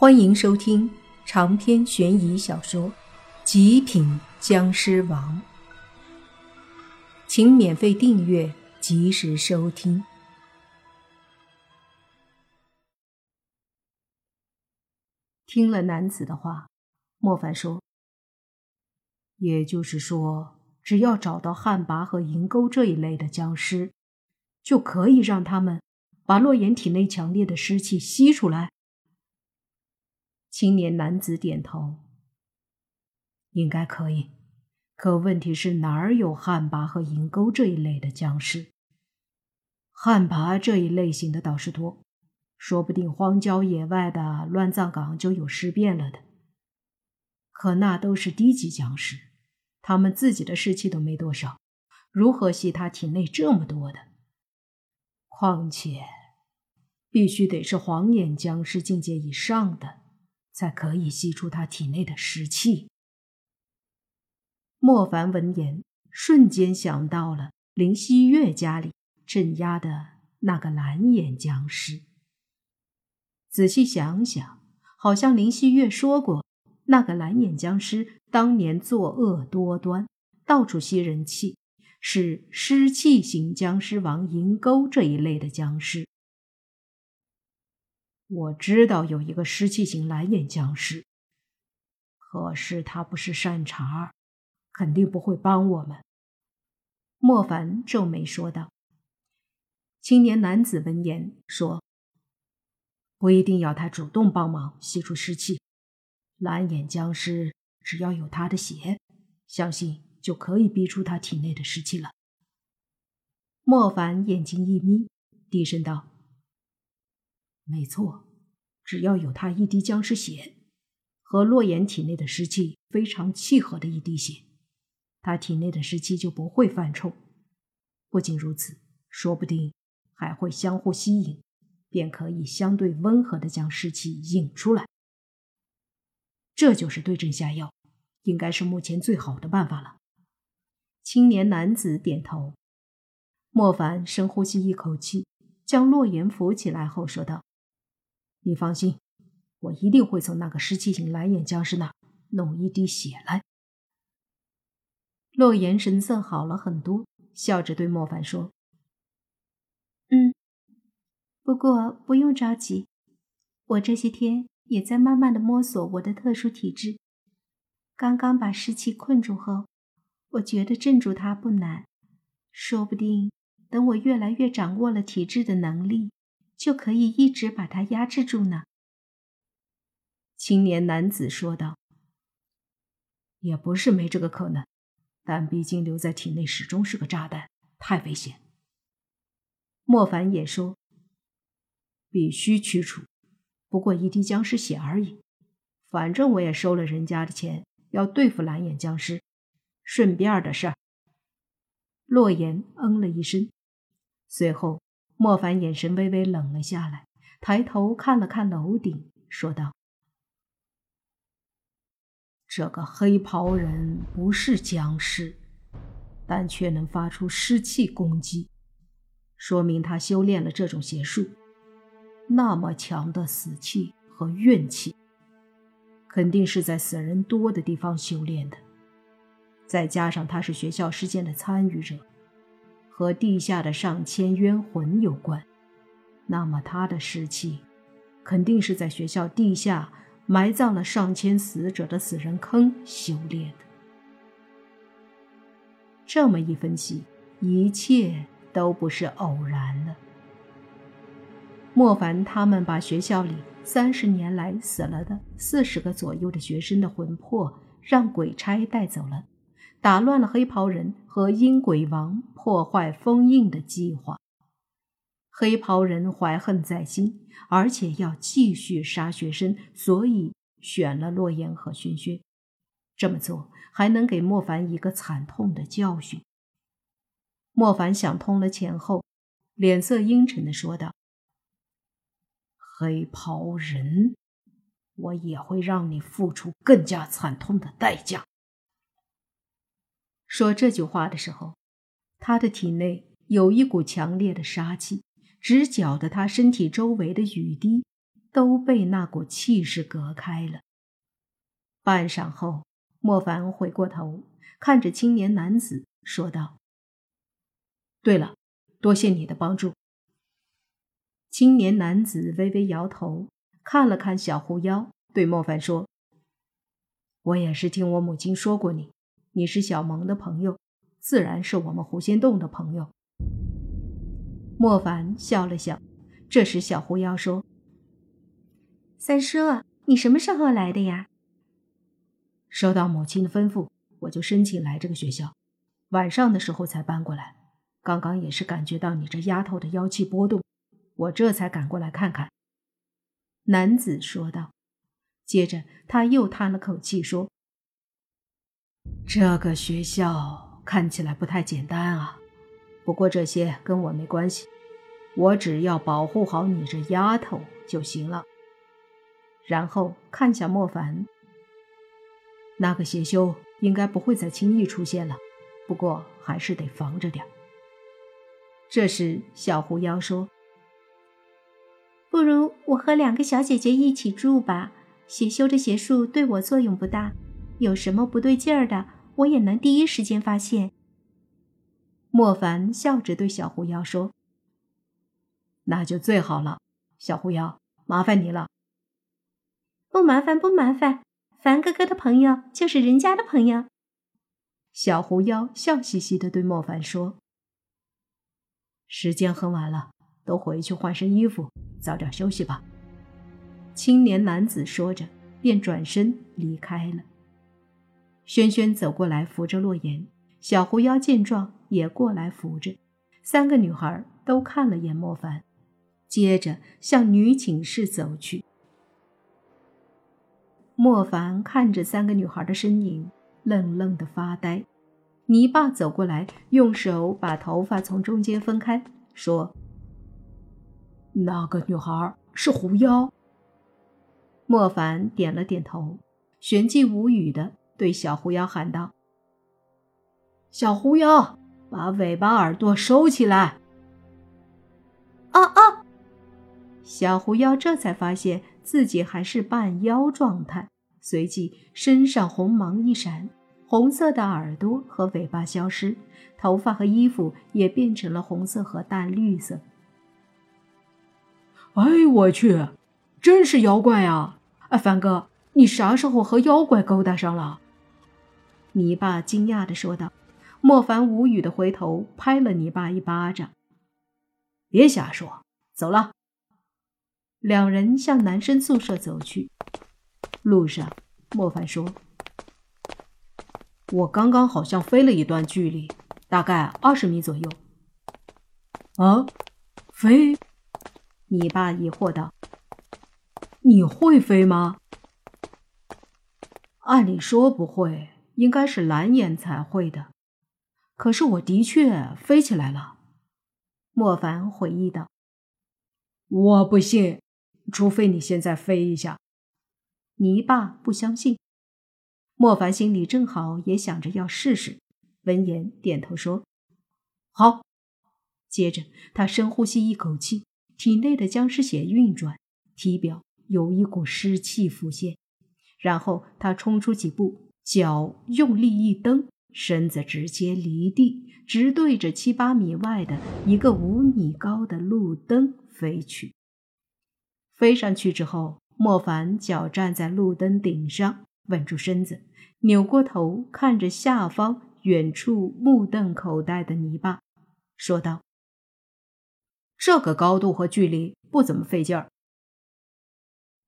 欢迎收听长篇悬疑小说《极品僵尸王》，请免费订阅，及时收听。听了男子的话，莫凡说：“也就是说，只要找到旱魃和银钩这一类的僵尸，就可以让他们把洛言体内强烈的湿气吸出来。”青年男子点头，应该可以。可问题是哪儿有旱魃和银钩这一类的僵尸？旱魃这一类型的倒是多，说不定荒郊野外的乱葬岗就有尸变了的。可那都是低级僵尸，他们自己的尸气都没多少，如何吸他体内这么多的？况且，必须得是黄眼僵尸境界以上的。才可以吸出他体内的湿气。莫凡闻言，瞬间想到了林希月家里镇压的那个蓝眼僵尸。仔细想想，好像林希月说过，那个蓝眼僵尸当年作恶多端，到处吸人气，是湿气型僵尸王银钩这一类的僵尸。我知道有一个湿气型蓝眼僵尸，可是他不是善茬，肯定不会帮我们。莫凡皱眉说道。青年男子闻言说：“不一定要他主动帮忙吸出湿气，蓝眼僵尸只要有他的血，相信就可以逼出他体内的湿气了。”莫凡眼睛一眯，低声道。没错，只要有他一滴僵尸血，和洛言体内的湿气非常契合的一滴血，他体内的湿气就不会犯冲。不仅如此，说不定还会相互吸引，便可以相对温和的将湿气引出来。这就是对症下药，应该是目前最好的办法了。青年男子点头。莫凡深呼吸一口气，将洛言扶起来后说道。你放心，我一定会从那个十七型蓝眼僵尸那弄一滴血来。洛言神色好了很多，笑着对莫凡说：“嗯，不过不用着急，我这些天也在慢慢的摸索我的特殊体质。刚刚把湿气困住后，我觉得镇住它不难，说不定等我越来越掌握了体质的能力。”就可以一直把它压制住呢。”青年男子说道。“也不是没这个可能，但毕竟留在体内始终是个炸弹，太危险。”莫凡也说：“必须驱除，不过一滴僵尸血而已。反正我也收了人家的钱，要对付蓝眼僵尸，顺便的事。”洛言嗯了一声，随后。莫凡眼神微微冷了下来，抬头看了看楼顶，说道：“这个黑袍人不是僵尸，但却能发出湿气攻击，说明他修炼了这种邪术。那么强的死气和怨气，肯定是在死人多的地方修炼的。再加上他是学校事件的参与者。”和地下的上千冤魂有关，那么他的尸气肯定是在学校地下埋葬了上千死者的死人坑修炼的。这么一分析，一切都不是偶然了。莫凡他们把学校里三十年来死了的四十个左右的学生的魂魄让鬼差带走了。打乱了黑袍人和阴鬼王破坏封印的计划。黑袍人怀恨在心，而且要继续杀学生，所以选了洛言和轩轩。这么做还能给莫凡一个惨痛的教训。莫凡想通了前后，脸色阴沉的说道：“黑袍人，我也会让你付出更加惨痛的代价。”说这句话的时候，他的体内有一股强烈的杀气，直搅得他身体周围的雨滴都被那股气势隔开了。半晌后，莫凡回过头，看着青年男子说道：“对了，多谢你的帮助。”青年男子微微摇头，看了看小狐妖，对莫凡说：“我也是听我母亲说过你，你是小萌的朋友，自然是我们狐仙洞的朋友。”莫凡笑了笑。这时，小狐妖说：“三叔，你什么时候来的呀？”收到母亲的吩咐，我就申请来这个学校。晚上的时候才搬过来。刚刚也是感觉到你这丫头的妖气波动，我这才赶过来看看。”男子说道。接着，他又叹了口气说：“这个学校看起来不太简单啊。不过这些跟我没关系。”我只要保护好你这丫头就行了。然后看向莫凡，那个邪修应该不会再轻易出现了，不过还是得防着点。这时，小狐妖说：“不如我和两个小姐姐一起住吧，邪修的邪术对我作用不大，有什么不对劲儿的，我也能第一时间发现。”莫凡笑着对小狐妖说。那就最好了，小狐妖，麻烦你了。不麻烦，不麻烦，凡哥哥的朋友就是人家的朋友。小狐妖笑嘻嘻的对莫凡说：“时间很晚了，都回去换身衣服，早点休息吧。”青年男子说着，便转身离开了。轩轩走过来扶着洛言，小狐妖见状也过来扶着，三个女孩都看了眼莫凡。接着向女寝室走去。莫凡看着三个女孩的身影，愣愣的发呆。泥巴走过来，用手把头发从中间分开，说：“那个女孩是狐妖。”莫凡点了点头，旋即无语的对小狐妖喊道：“小狐妖，把尾巴耳朵收起来。”啊啊！小狐妖这才发现自己还是半妖状态，随即身上红芒一闪，红色的耳朵和尾巴消失，头发和衣服也变成了红色和淡绿色。哎，我去，真是妖怪啊！哎，凡哥，你啥时候和妖怪勾搭上了？泥巴惊讶的说道。莫凡无语的回头拍了泥巴一巴掌：“别瞎说，走了。”两人向男生宿舍走去，路上，莫凡说：“我刚刚好像飞了一段距离，大概二十米左右。”啊，飞？你爸疑惑道：“你会飞吗？”按理说不会，应该是蓝眼才会的。可是我的确飞起来了。”莫凡回忆道：“我不信。”除非你现在飞一下，泥巴不相信。莫凡心里正好也想着要试试，闻言点头说：“好。”接着他深呼吸一口气，体内的僵尸血运转，体表有一股湿气浮现。然后他冲出几步，脚用力一蹬，身子直接离地，直对着七八米外的一个五米高的路灯飞去。飞上去之后，莫凡脚站在路灯顶上，稳住身子，扭过头看着下方远处目瞪口呆的泥巴，说道：“这个高度和距离不怎么费劲儿。”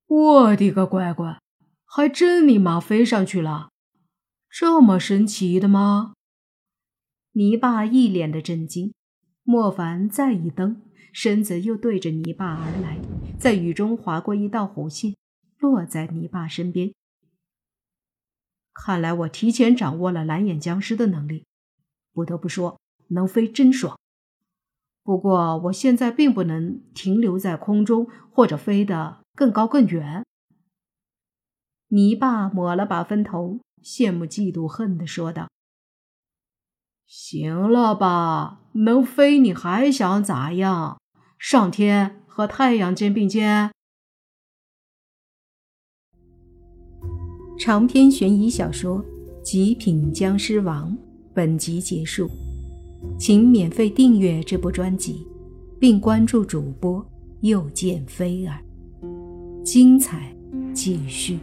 我的个乖乖，还真尼玛飞上去了，这么神奇的吗？泥巴一脸的震惊。莫凡再一蹬。身子又对着泥巴而来，在雨中划过一道弧线，落在泥巴身边。看来我提前掌握了蓝眼僵尸的能力，不得不说，能飞真爽。不过我现在并不能停留在空中，或者飞得更高更远。泥巴抹了把分头，羡慕嫉妒恨的说道行了吧能飞你还想咋样？上天和太阳肩并肩。长篇悬疑小说极品僵尸王本集结束请免费订阅这部专辑并关注主播又见菲儿。精彩继续。